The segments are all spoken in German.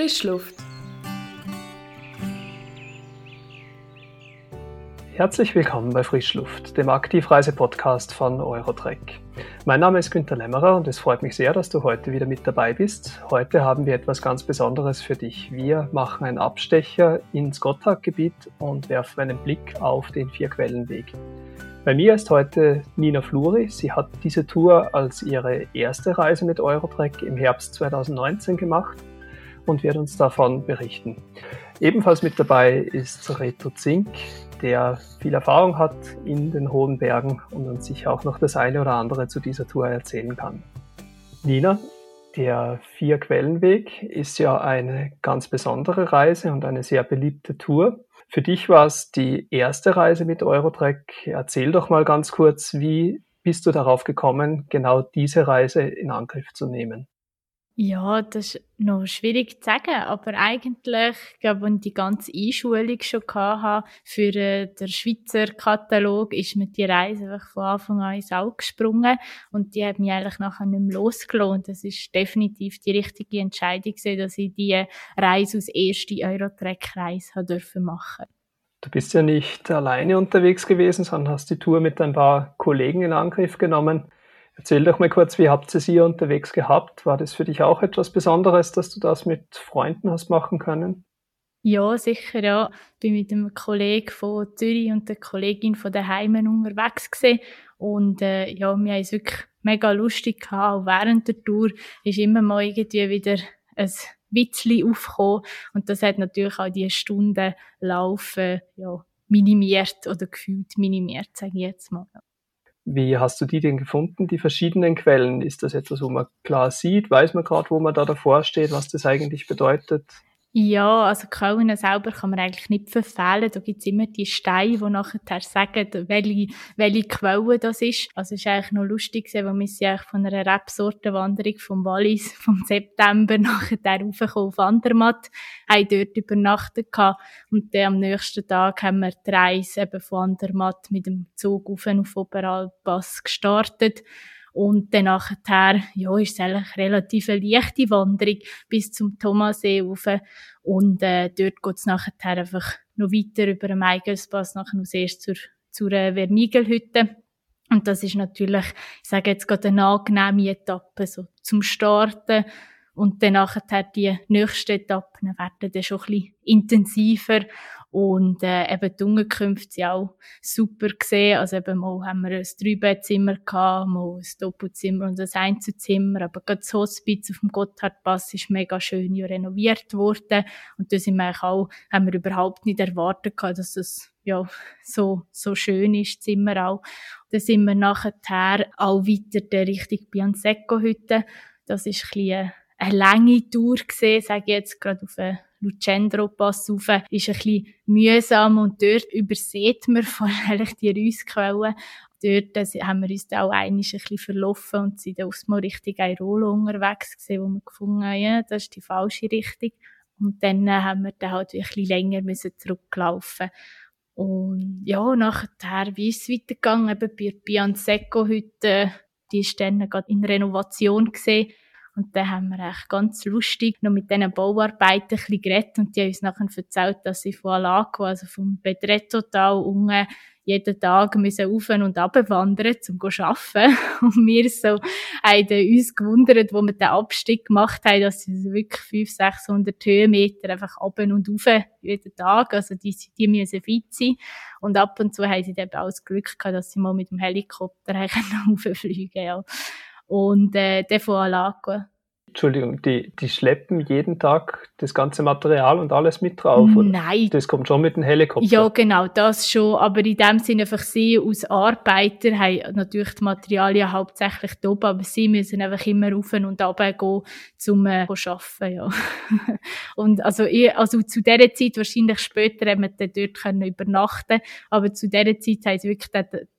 Frischluft. Herzlich willkommen bei Frischluft, dem Aktivreise-Podcast von Eurotrek. Mein Name ist Günter Lämmerer und es freut mich sehr, dass du heute wieder mit dabei bist. Heute haben wir etwas ganz Besonderes für dich. Wir machen einen Abstecher ins Gotthardgebiet und werfen einen Blick auf den Vierquellenweg. Bei mir ist heute Nina Fluri. Sie hat diese Tour als ihre erste Reise mit Eurotrek im Herbst 2019 gemacht und wird uns davon berichten. Ebenfalls mit dabei ist Reto Zink der viel Erfahrung hat in den hohen Bergen und uns sicher auch noch das eine oder andere zu dieser Tour erzählen kann. Nina, der Vier-Quellenweg ist ja eine ganz besondere Reise und eine sehr beliebte Tour. Für dich war es die erste Reise mit Eurotrek. Erzähl doch mal ganz kurz, wie bist du darauf gekommen, genau diese Reise in Angriff zu nehmen? Ja, das ist noch schwierig zu sagen, aber eigentlich, ich glaube, ich die ganze Einschulung schon hatte für äh, den Schweizer Katalog, ist mir die Reise einfach von Anfang an ins Auge gesprungen und die hat mich eigentlich nachher nicht mehr losgelohnt. Das ist definitiv die richtige Entscheidung gewesen, dass ich die Reise als erste Eurotrack-Reise machen durfte. Du bist ja nicht alleine unterwegs gewesen, sondern hast die Tour mit ein paar Kollegen in Angriff genommen. Erzähl doch mal kurz, wie habt ihr sie unterwegs gehabt? War das für dich auch etwas Besonderes, dass du das mit Freunden hast machen können? Ja, sicher, ja. Ich bin mit einem Kollegen von Zürich und der Kollegin von der Heimen unterwegs gewesen. Und, äh, ja, wir haben es wirklich mega lustig gehabt. Auch während der Tour ist immer mal irgendwie wieder ein Witzli aufgekommen. Und das hat natürlich auch die Stunden laufen, ja, minimiert oder gefühlt minimiert, sage ich jetzt mal. Wie hast du die denn gefunden, die verschiedenen Quellen? Ist das etwas, wo man klar sieht? Weiß man gerade, wo man da davor steht, was das eigentlich bedeutet? Ja, also Quellen selber kann man eigentlich nicht verfehlen. Da gibt's immer die Steine, die nachher sagen, welche, welche Quelle das ist. Also es ist eigentlich noch lustig, weil wir sind eigentlich von einer Rebsortenwanderung vom Wallis vom September nachher raufgekommen auf Andermatt, haben dort übernachtet gehabt. und dann am nächsten Tag haben wir die Reise eben von Andermatt mit dem Zug auf auf Oberalpass gestartet. Und dann nachher, ja, ist es eigentlich relativ eine leichte Wanderung bis zum Thomassee rauf. Und, äh, dort geht's nachher einfach noch weiter über den Meigelspass, nachher noch erst zur, zur äh, Vermigelhütte. Und das ist natürlich, ich sage jetzt gerade eine angenehme Etappe, so zum Starten. Und dann nachher die nächsten Etappen werden dann schon ein bisschen intensiver und äh, eben die Unterkünfte sind auch super gesehen. Also eben mal haben wir ein Dreibettzimmer gehabt, mal ein Doppelzimmer und ein Einzelzimmer. Aber gerade das Hospiz auf dem Gotthardpass ist mega schön renoviert worden. Und da sind wir auch, haben wir überhaupt nicht erwartet gehabt, dass das ja, so, so schön ist, das Zimmer auch. Dann sind wir nachher auch weiter der Richtung Biansecco-Hütte. Das ist ein bisschen eine lange Tour gesehen, sage ich jetzt gerade auf eine Lucendro-Pass rauf, ist ein bisschen mühsam und dort übersieht man vor allem die Reissquellen. Dort haben wir uns dann auch ein bisschen verlaufen und sind dann aufs Mal Richtung Airolo unterwegs gewesen, wo wir gefunden haben, ja, das ist die falsche Richtung. Und dann äh, haben wir dann halt ein bisschen länger müssen zurücklaufen. Und ja, nachher, wie ist es weitergegangen? Eben bei Bianseco heute, die ist dann gerade in Renovation gesehen. Und dann haben wir echt ganz lustig noch mit diesen Bauarbeiten ein bisschen geredet und die haben uns nachher erzählt, dass sie von Alaco, also vom Bedrettotal unten, jeden Tag müssen auf und ab wandern, um zu arbeiten. Und wir so haben uns gewundert, wo wir den Abstieg gemacht haben, dass sie wirklich 500, 600 Höhenmeter einfach ab und auf jeden Tag. Also die, die müssen fit sein. Und ab und zu haben sie dann auch das Glück gehabt, dass sie mal mit dem Helikopter rauffliegen ja. Und äh, der von Alaco Entschuldigung, die, die schleppen jeden Tag das ganze Material und alles mit drauf? Oder? Nein. Das kommt schon mit dem Helikopter? Ja, genau, das schon. Aber in dem Sinne einfach sie als Arbeiter haben natürlich die Materialien hauptsächlich da oben, aber sie müssen einfach immer rauf und runter gehen, um äh, zu arbeiten, ja. und also, ich, also zu dieser Zeit, wahrscheinlich später, haben wir dann dort können übernachten aber zu dieser Zeit haben sie wirklich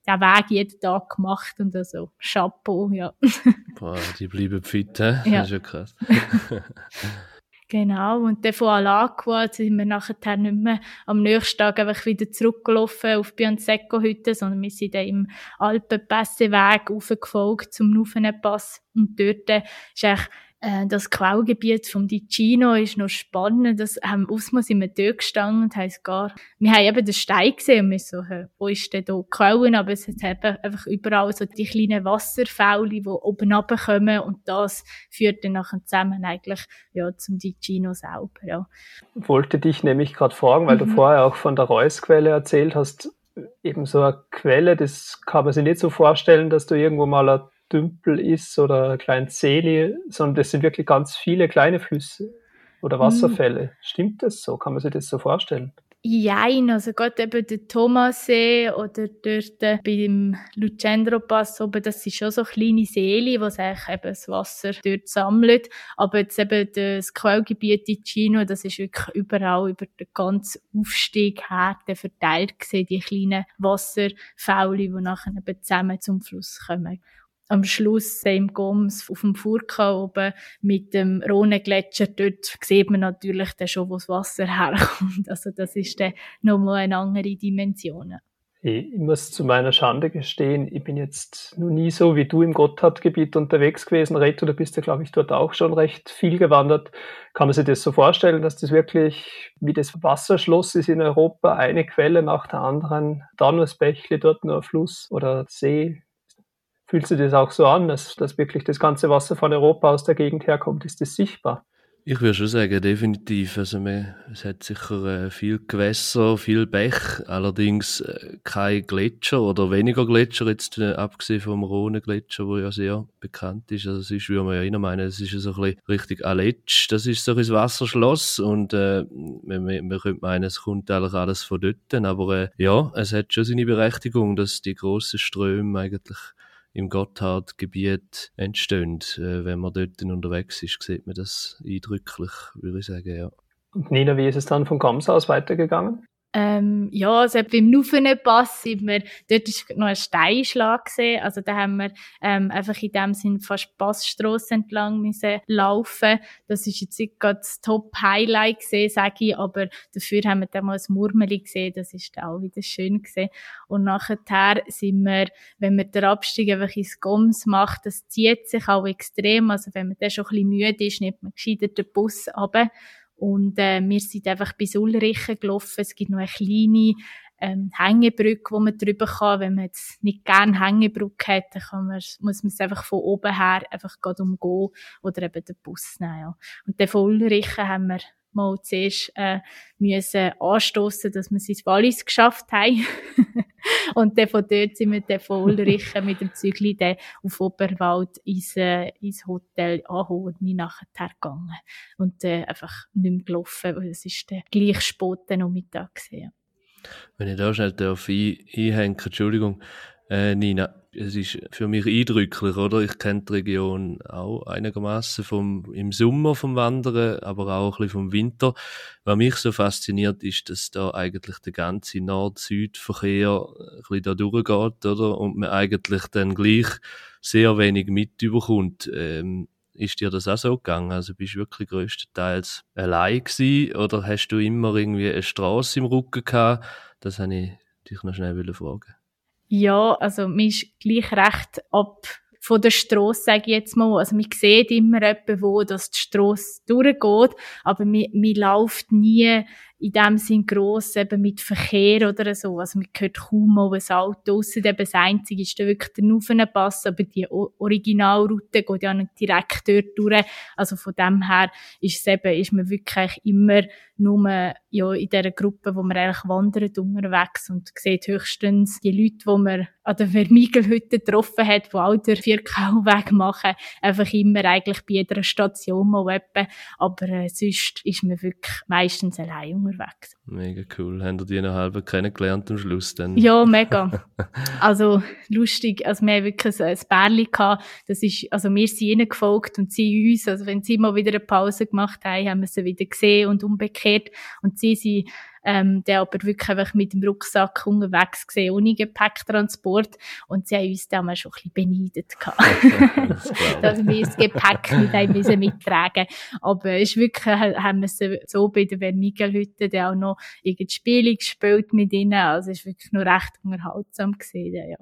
den, Weg jeden Tag gemacht und also Chapeau, ja. Boah, die bleiben fit, hä? Ja. Das ist ja krass. Genau, und dann von Alagua sind wir nachher nicht mehr am nächsten Tag einfach wieder zurückgelaufen auf Bianseco-Hütte, sondern wir sind dann im Alpenpässeweg aufgefolgt zum Nufenpass. Und dort ist eigentlich das Quellgebiet vom Ticino ist noch spannend. Das haben Ausmal sind wir dort gestanden und haben gar, wir haben eben den Stein gesehen und wir so, wo ist denn da die Quellen? Aber es hat eben einfach überall so die kleinen Wasserfäule, die oben runterkommen und das führt dann nachher zusammen eigentlich, ja, zum Ticino selber, ja. Wollte dich nämlich gerade fragen, weil mhm. du vorher auch von der Reusquelle erzählt hast, eben so eine Quelle, das kann man sich nicht so vorstellen, dass du irgendwo mal ein Dümpel ist oder ein kleines Seeli, sondern das sind wirklich ganz viele kleine Flüsse oder hm. Wasserfälle. Mhm. Stimmt das so? Kann man sich das so vorstellen? Jein, also gerade eben der Thomassee oder dort beim Lucendro Pass oben, das sind schon so kleine Seele, wo sich eben das Wasser dort sammelt. Aber jetzt eben das Quellgebiet in Chino, das ist wirklich überall über den ganzen Aufstieg her verteilt gesehen, die kleinen Wasserfäule, die nachher eben zusammen zum Fluss kommen am Schluss im Goms auf dem Furka oben mit dem Rhone-Gletscher, dort sieht man natürlich dann schon, wo das Wasser herkommt. Also das ist dann nochmal eine andere Dimension. Ich muss zu meiner Schande gestehen, ich bin jetzt noch nie so wie du im Gotthardgebiet unterwegs gewesen. Reto, du bist ja, glaube ich, dort auch schon recht viel gewandert. Kann man sich das so vorstellen, dass das wirklich wie das Wasserschloss ist in Europa, eine Quelle nach der anderen, da nur das Bächle, dort nur ein Fluss oder See? Fühlt sich das auch so an, dass, dass wirklich das ganze Wasser von Europa aus der Gegend herkommt? Ist das sichtbar? Ich würde schon sagen, definitiv. Also man, es hat sicher äh, viel Gewässer, viel Bech, allerdings äh, kein Gletscher oder weniger Gletscher, jetzt äh, abgesehen vom Rhone-Gletscher, der ja sehr bekannt ist. Also es ist, wie man ja immer meinen, es ist so ein bisschen richtig Aletsch, das ist so ein Wasserschloss und äh, man, man könnte meinen, es kommt eigentlich alles von dort, aber äh, ja, es hat schon seine Berechtigung, dass die grossen Ströme eigentlich im Gotthardgebiet entstehen. Äh, wenn man dort unterwegs ist, sieht man das eindrücklich, würde ich sagen, ja. Und Nina, wie ist es dann von Gams aus weitergegangen? Ähm, ja, also beim Nuffenpass sind wir, dort ist noch ein Steinschlag gesehen, also da haben wir ähm, einfach in dem Sinn fast Passstrasse entlang müssen laufen. Das ist jetzt nicht gerade das Top-Highlight gesehen, sage ich, aber dafür haben wir dann mal ein Murmeli gesehen, das ist auch wieder schön gesehen. Und nachher sind wir, wenn man den Abstieg einfach ins Goms macht, das zieht sich auch extrem, also wenn man dann schon ein bisschen müde ist, nimmt man gescheiter den Bus runter und äh, wir sind einfach bis Ulrichen gelaufen. Es gibt noch eine kleine ähm, Hängebrücke, wo man drüber kann. Wenn man jetzt nicht gerne Hängebrücke hat, dann kann man, muss man es einfach von oben her einfach gerade umgehen oder eben den Bus nehmen. Ja. Und dann von Ulrichen haben wir mal zuerst äh, müssen anstoßen, dass wir es ins Wallis geschafft haben. und dann von dort sind wir dann von Ulrichen mit dem Zügli dann auf Oberwald ins, äh, ins Hotel anholen und nie nachher gegangen. Und äh, einfach nicht mehr gelaufen, weil es ist der gleich spät noch Mittag gesehen. Wenn ich da schnell darf einhängen, Entschuldigung, äh, Nina, es ist für mich eindrücklich, oder? Ich kenne die Region auch einigermaßen vom, im Sommer vom Wandern, aber auch ein bisschen vom Winter. Was mich so fasziniert, ist, dass da eigentlich der ganze Nord-Süd-Verkehr ein bisschen da durchgeht, oder? Und man eigentlich dann gleich sehr wenig mitbekommt. Ähm, ist dir das auch so gegangen? Also bist du wirklich größtenteils allein gewesen, oder hast du immer irgendwie eine Straße im Rücken gehabt? Das habe ich dich noch schnell fragen. Ja, also mir ist gleich recht ab von der Strasse, sage ich jetzt mal. Also man sieht immer etwa, wo das die Strasse durchgeht, aber man, man läuft nie in dem Sinn gross eben mit Verkehr oder so. Also man hört kaum mal ein Auto, ausser eben das Einzige ist dann wirklich der Nuffenpass, aber die Originalroute geht ja nicht direkt dort durch. Also von dem her ist es eben, ist man wirklich immer nur ja, in dieser Gruppe, wo man eigentlich wandert unterwegs und sieht höchstens die Leute, die man an der Vermigelhütte getroffen hat, die auch den Vierkauweg machen, einfach immer eigentlich bei jeder Station mal etwa. Aber äh, sonst ist man wirklich meistens allein unterwegs. Mega cool. Haben die noch halb kennengelernt am Schluss dann? Ja, mega. also lustig. Also wir haben wirklich ein Bärli gehabt. Das ist, also wir sind ihnen gefolgt und sie uns. Also wenn sie mal wieder eine Pause gemacht haben, haben wir sie wieder gesehen und umgekehrt. Und sie sind ähm, der aber wirklich einfach mit dem Rucksack unterwegs gesehen, ohne Gepäcktransport. Und sie haben uns damals schon ein bisschen beneidet gehabt. dass wir das Gepäck mit einem müssen mittragen Aber es ist wirklich, haben wir so bei der Vermigelhütte dann auch noch irgendeine Spiele gespielt mit ihnen. Also es ist wirklich nur recht unterhaltsam gesehen, ja.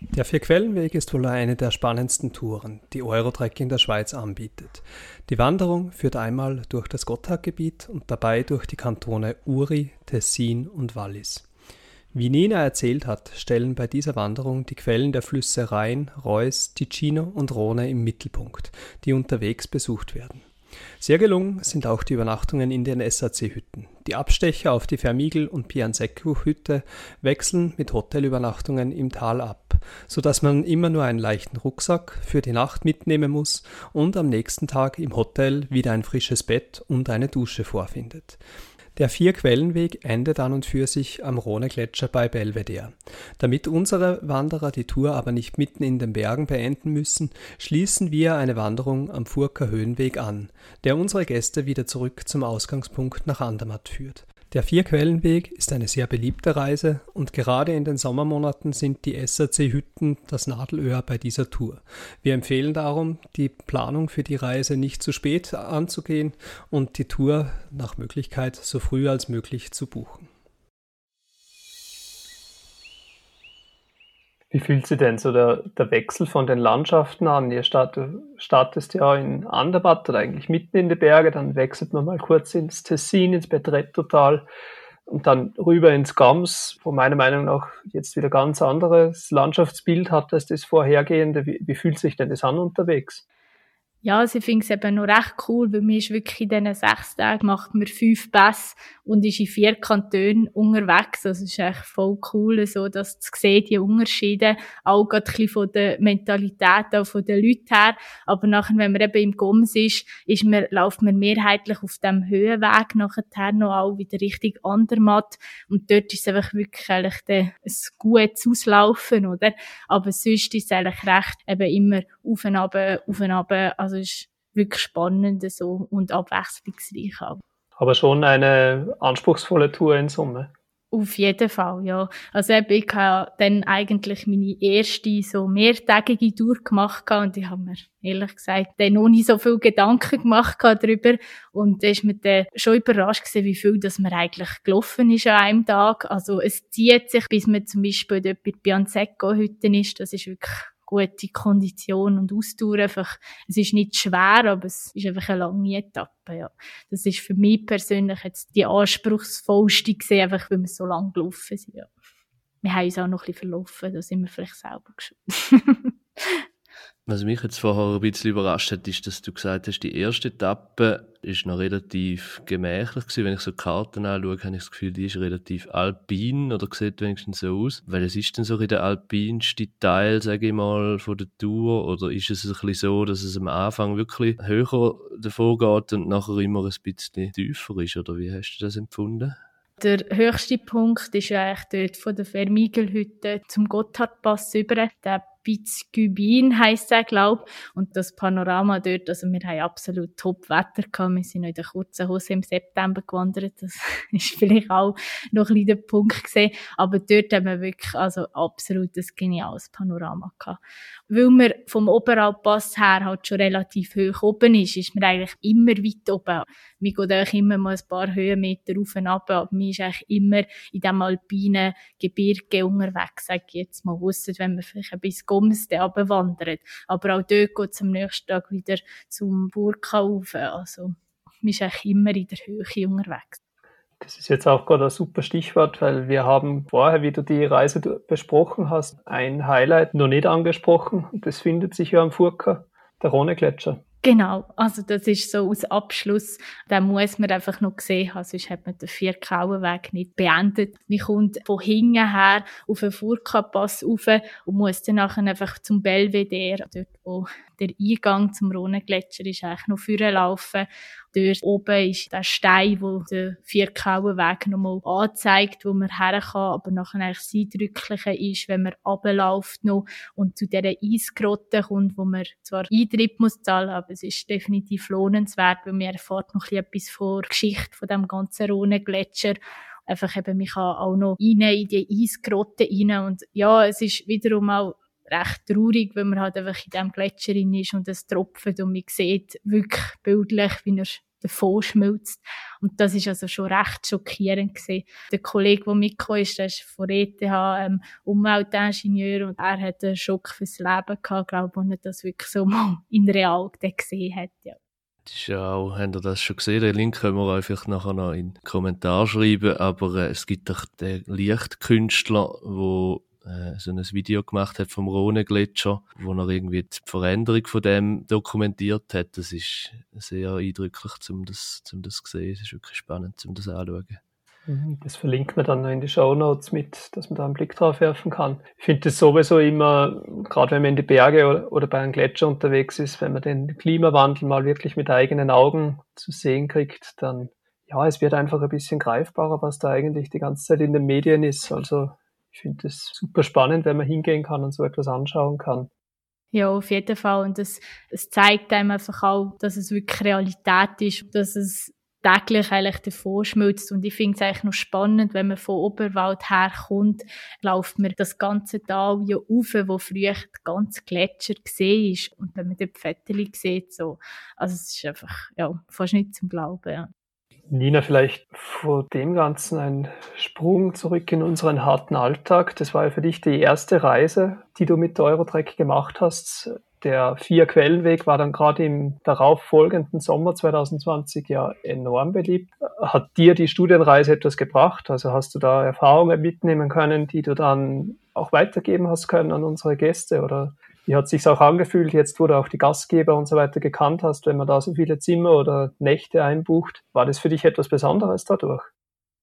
Der Vierquellenweg ist wohl eine der spannendsten Touren, die Eurotrek in der Schweiz anbietet. Die Wanderung führt einmal durch das Gotthardgebiet und dabei durch die Kantone Uri, Tessin und Wallis. Wie Nina erzählt hat, stellen bei dieser Wanderung die Quellen der Flüsse Rhein, Reuss, Ticino und Rhone im Mittelpunkt, die unterwegs besucht werden. Sehr gelungen sind auch die Übernachtungen in den SAC-Hütten. Die Abstecher auf die Vermigel- und Pianseco-Hütte wechseln mit Hotelübernachtungen im Tal ab, sodass man immer nur einen leichten Rucksack für die Nacht mitnehmen muss und am nächsten Tag im Hotel wieder ein frisches Bett und eine Dusche vorfindet. Der Vierquellenweg endet an und für sich am Rhone-Gletscher bei Belvedere. Damit unsere Wanderer die Tour aber nicht mitten in den Bergen beenden müssen, schließen wir eine Wanderung am Furker Höhenweg an, der unsere Gäste wieder zurück zum Ausgangspunkt nach Andermatt führt. Der Vierquellenweg ist eine sehr beliebte Reise und gerade in den Sommermonaten sind die SAC-Hütten das Nadelöhr bei dieser Tour. Wir empfehlen darum, die Planung für die Reise nicht zu spät anzugehen und die Tour nach Möglichkeit so früh als möglich zu buchen. Wie fühlt sich denn so der, der Wechsel von den Landschaften an? Ihr startet, ja in Andermatt oder eigentlich mitten in die Berge, dann wechselt man mal kurz ins Tessin, ins Betrettotal und dann rüber ins Gams, wo meiner Meinung nach jetzt wieder ganz anderes Landschaftsbild hat als das vorhergehende. Wie, wie fühlt sich denn das an unterwegs? Ja, sie findet es eben noch recht cool, weil man ist wirklich in diesen sechs Tagen macht man fünf Pässe und ist in vier Kantonen unterwegs. Also es ist echt voll cool, so, dass zu sehen, die Unterschiede, auch gerade ein bisschen von der Mentalität, auch von den Leuten her. Aber nachher, wenn man eben im Goms ist, ist man, läuft man mehrheitlich auf dem Höhenweg nachher noch auch wieder richtig Andermatt. Und dort ist es einfach wirklich eigentlich ein gutes Auslaufen, oder? Aber sonst ist es eigentlich recht eben immer auf und ab, auf und ab, also also ist wirklich spannend so und abwechslungsreich auch. Aber schon eine anspruchsvolle Tour in Summe. Auf jeden Fall, ja. Also ich habe dann eigentlich meine erste so mehrtägige Tour gemacht und ich habe mir ehrlich gesagt dann noch nicht so viel Gedanken gemacht darüber und da ist mir dann schon überrascht gewesen, wie viel dass man eigentlich gelaufen ist an einem Tag. Also es zieht sich, bis man zum Beispiel dort bei Bianzecco-Hütten ist, das ist wirklich gute Kondition und Ausdauer einfach, es ist nicht schwer, aber es ist einfach eine lange Etappe, ja. Das ist für mich persönlich jetzt die anspruchsvollste gesehen, einfach weil wir so lang gelaufen sind, ja. Wir haben uns auch noch ein bisschen verlaufen, da sind wir vielleicht selber geschuld. Was mich jetzt vorher ein bisschen überrascht hat, ist, dass du gesagt hast, die erste Etappe ist noch relativ gemächlich gewesen. Wenn ich so Karten anschaue, habe ich das Gefühl, die ist relativ alpin oder sieht wenigstens so aus. Weil es ist dann so der alpinste Teil, sage ich mal, von der Tour oder ist es ein bisschen so, dass es am Anfang wirklich höher davor geht und nachher immer ein bisschen tiefer ist? Oder wie hast du das empfunden? Der höchste Punkt ist eigentlich dort von der Vermigelhütte zum Gotthardpass über. Der Spitzgübin heisst er, glaub. Und das Panorama dort, also wir haben absolut top Wetter gehabt. Wir sind in der kurzen Hose im September gewandert. Das ist vielleicht auch noch ein bisschen der Punkt gesehen. Aber dort haben wir wirklich, also absolut ein geniales Panorama gehabt. Weil man vom Oberalpass her halt schon relativ hoch oben ist, ist man eigentlich immer weit oben. Man geht eigentlich immer mal ein paar Höhenmeter rauf und ab, aber man ist eigentlich immer in diesem alpinen Gebirge unterwegs, sag ich jetzt mal. Ausser wenn man vielleicht ein bisschen Goms abwandert. Aber auch dort geht es am nächsten Tag wieder zum Burka. Also, man ist eigentlich immer in der Höhe unterwegs. Das ist jetzt auch gerade ein super Stichwort, weil wir haben vorher, wie du die Reise besprochen hast, ein Highlight noch nicht angesprochen. Das findet sich ja am Furka, der Rhone-Gletscher. Genau, also das ist so aus Abschluss, da muss man einfach noch gesehen haben, sonst hat man den Vierkauenweg nicht beendet. Man kommt von hinten her auf den Furka-Pass rauf und muss dann nachher einfach zum Belvedere, dort wo der Eingang zum Rhone-Gletscher ist, eigentlich noch vorlaufen Dort oben ist der Stein, wo der Vierkauenweg nochmal anzeigt, wo man her kann, aber nachher eigentlich das Eindrückliche ist, wenn man runterläuft noch und zu dieser Eisgrotte kommt, wo man zwar Eintritt muss zahlen, aber es ist definitiv lohnenswert, weil man erfährt noch etwas von der Geschichte von dem ganzen Rhone-Gletscher einfach eben, kann auch noch rein in die Eisgrotte rein und ja, es ist wiederum auch recht traurig, wenn man halt einfach in diesem Gletscher ist und es tropft und man sieht wirklich bildlich, wie er davon schmilzt. Und das ist also schon recht schockierend gewesen. Der Kollege, der mitgekommen ist, der ist von ETH ähm, Umweltingenieur und er hat einen Schock fürs Leben gehabt, glaube ich, er das wirklich so mal in real gesehen hat, ja. Das ist ja auch, habt ihr das schon gesehen? Den Link können wir einfach nachher noch in den Kommentar schreiben. Aber äh, es gibt doch den Lichtkünstler, der äh, so ein Video gemacht hat vom Rhone-Gletscher, wo er irgendwie die Veränderung von dem dokumentiert hat. Das ist sehr eindrücklich, um das, um das zu sehen. Es ist wirklich spannend, um das anzuschauen. Mhm, das verlinkt man dann noch in die Show Notes mit, dass man da einen Blick drauf werfen kann. Ich finde das sowieso immer, gerade wenn man in die Berge oder, oder bei einem Gletscher unterwegs ist, wenn man den Klimawandel mal wirklich mit eigenen Augen zu sehen kriegt, dann ja, es wird einfach ein bisschen greifbarer, was da eigentlich die ganze Zeit in den Medien ist. Also ich finde es super spannend, wenn man hingehen kann und so etwas anschauen kann. Ja, auf jeden Fall. Und es, es zeigt einem einfach auch, dass es wirklich Realität ist, dass es täglich eigentlich davor schmilzt. Und ich finde es eigentlich noch spannend, wenn man von Oberwald herkommt, läuft man das ganze Tal ja rauf, wo früher der ganze Gletscher gesehen ist. Und wenn man dort Fotos sieht, so, also es ist einfach, ja, fast nicht zum Glauben, ja. Nina, vielleicht vor dem Ganzen ein Sprung zurück in unseren harten Alltag. Das war ja für dich die erste Reise, die du mit Eurotrack gemacht hast. Der Vier-Quellenweg war dann gerade im darauf folgenden Sommer 2020 ja enorm beliebt. Hat dir die Studienreise etwas gebracht? Also hast du da Erfahrungen mitnehmen können, die du dann auch weitergeben hast können an unsere Gäste? Oder wie hat sich auch angefühlt, jetzt wo du auch die Gastgeber und so weiter gekannt hast, wenn man da so viele Zimmer oder Nächte einbucht? War das für dich etwas Besonderes dadurch?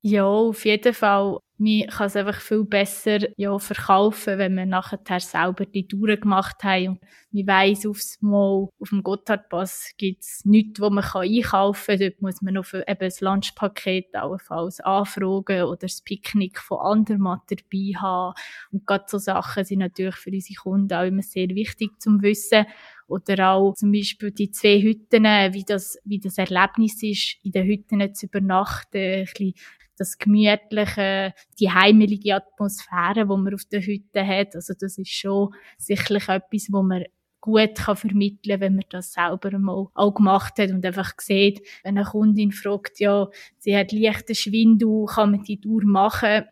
Ja, auf jeden Fall. Man kann es einfach viel besser ja, verkaufen, wenn wir nachher selber die Touren gemacht haben. Und man weiss, aufs Mal, auf dem Gotthardpass gibt es nichts, wo man einkaufen kann. Dort muss man noch eben das Lunchpaket allenfalls anfragen oder das Picknick von Andermatt dabei haben. Und gerade so Sachen sind natürlich für unsere Kunden auch immer sehr wichtig zum Wissen. Oder auch zum Beispiel die zwei Hütten, wie das, wie das Erlebnis ist, in den Hütten zu übernachten, ein bisschen das gemütliche, die heimelige Atmosphäre, die man auf der Hütte hat. Also das ist schon sicherlich etwas, wo man gut kann vermitteln, wenn man das selber mal auch gemacht hat und einfach sieht, wenn eine Kundin fragt, ja, sie hat leichten Schwindel, kann man die Tour machen?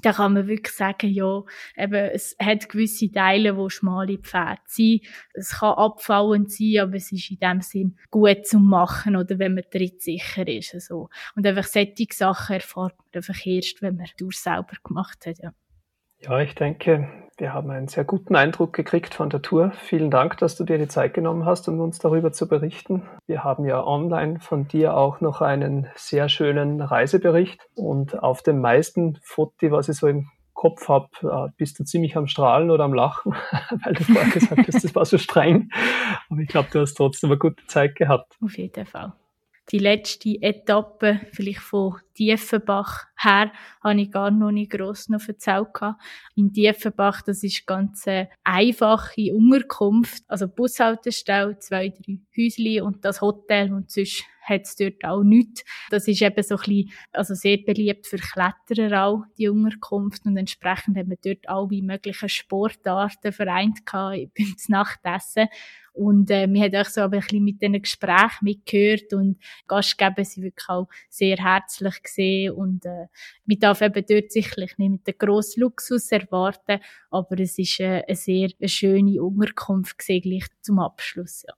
Da kann man wirklich sagen, ja, eben, es hat gewisse Teile, wo schmale Pfade sind. Es kann abfallend sein, aber es ist in dem Sinn gut zu machen oder wenn man trittsicher ist. Also. Und einfach solche Sachen erfahrt man einfach erst, wenn man Tour selber gemacht hat, ja. Ja, ich denke, wir haben einen sehr guten Eindruck gekriegt von der Tour. Vielen Dank, dass du dir die Zeit genommen hast, um uns darüber zu berichten. Wir haben ja online von dir auch noch einen sehr schönen Reisebericht und auf dem meisten Foto, was ich so im Kopf habe, äh, bist du ziemlich am Strahlen oder am Lachen, weil du vorher gesagt hast, das war so streng. Aber ich glaube, du hast trotzdem eine gute Zeit gehabt. Auf jeden Fall die letzte Etappe, vielleicht von Tiefenbach her, habe ich gar noch nicht gross noch erzählt. In Tiefenbach, das ist ganz eine einfache Unterkunft, also Bushaltestelle, zwei, drei Häusli und das Hotel und sonst hat es dort auch nichts. Das ist eben so ein bisschen, also sehr beliebt für Kletterer auch, die Unterkunft und entsprechend haben wir dort alle möglichen Sportarten vereint gehabt beim Nachtessen. Und äh, wir haben auch so ein bisschen mit diesen Gesprächen mitgehört und Gastgeber sind wirklich auch sehr herzlich gesehen und äh, man darf eben dort sicherlich nicht mit dem grossen Luxus erwarten, aber es ist äh, eine sehr eine schöne Unterkunft gesehen, gleich zum Abschluss. Ja.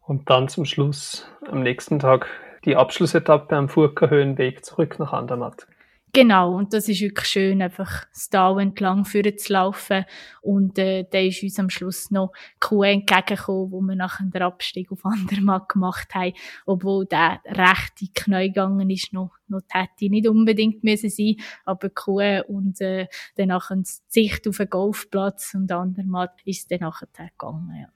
Und dann zum Schluss am nächsten Tag die Abschlussetappe am Furka Höhenweg zurück nach Andermatt. Genau, und das ist wirklich schön, einfach das Tal entlang führen zu laufen. Und äh, da ist uns am Schluss noch Kuh entgegengekommen, wo wir nachher den Abstieg auf Andermatt gemacht haben. Obwohl der rechte Knie gegangen ist, noch, noch hätte nicht unbedingt müssen sein aber Kuh und äh, dann nachher die Sicht auf den Golfplatz und Andermatt ist dann nachher gegangen, ja.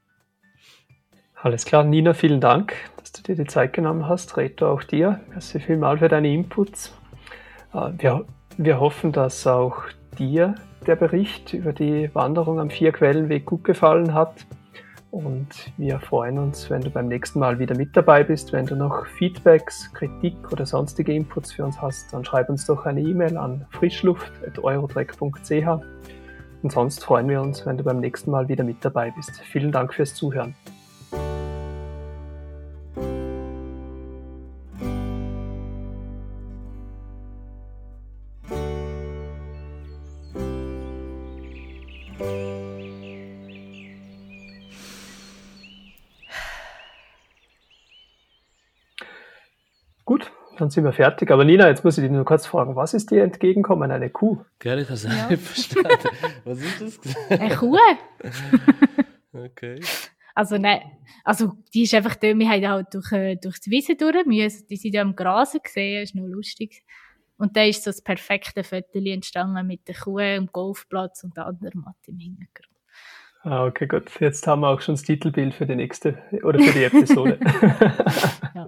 Alles klar, Nina, vielen Dank, dass du dir die Zeit genommen hast. Reto, auch dir. Merci vielmal für deine Inputs. Äh, wir, wir hoffen, dass auch dir der Bericht über die Wanderung am Vierquellenweg gut gefallen hat. Und wir freuen uns, wenn du beim nächsten Mal wieder mit dabei bist. Wenn du noch Feedbacks, Kritik oder sonstige Inputs für uns hast, dann schreib uns doch eine E-Mail an frischluft.eurotrack.ch. Und sonst freuen wir uns, wenn du beim nächsten Mal wieder mit dabei bist. Vielen Dank fürs Zuhören. Gut, dann sind wir fertig. Aber Nina, jetzt muss ich dich nur kurz fragen, was ist dir entgegenkommen? Eine Kuh? Gell, ich habe es ja. nicht verstanden. Was ist das? Eine Kuh? okay. Also nein, also die ist einfach da, wir haben halt durch, äh, durch die Wiese durch müssen, die sind ja am Grasen gesehen, ist noch lustig. Und da ist so das perfekte Foto entstanden mit der Kuh am Golfplatz und der andere Matt im Hintergrund. Ah, okay, gut. Jetzt haben wir auch schon das Titelbild für die nächste oder für die Episode. ja.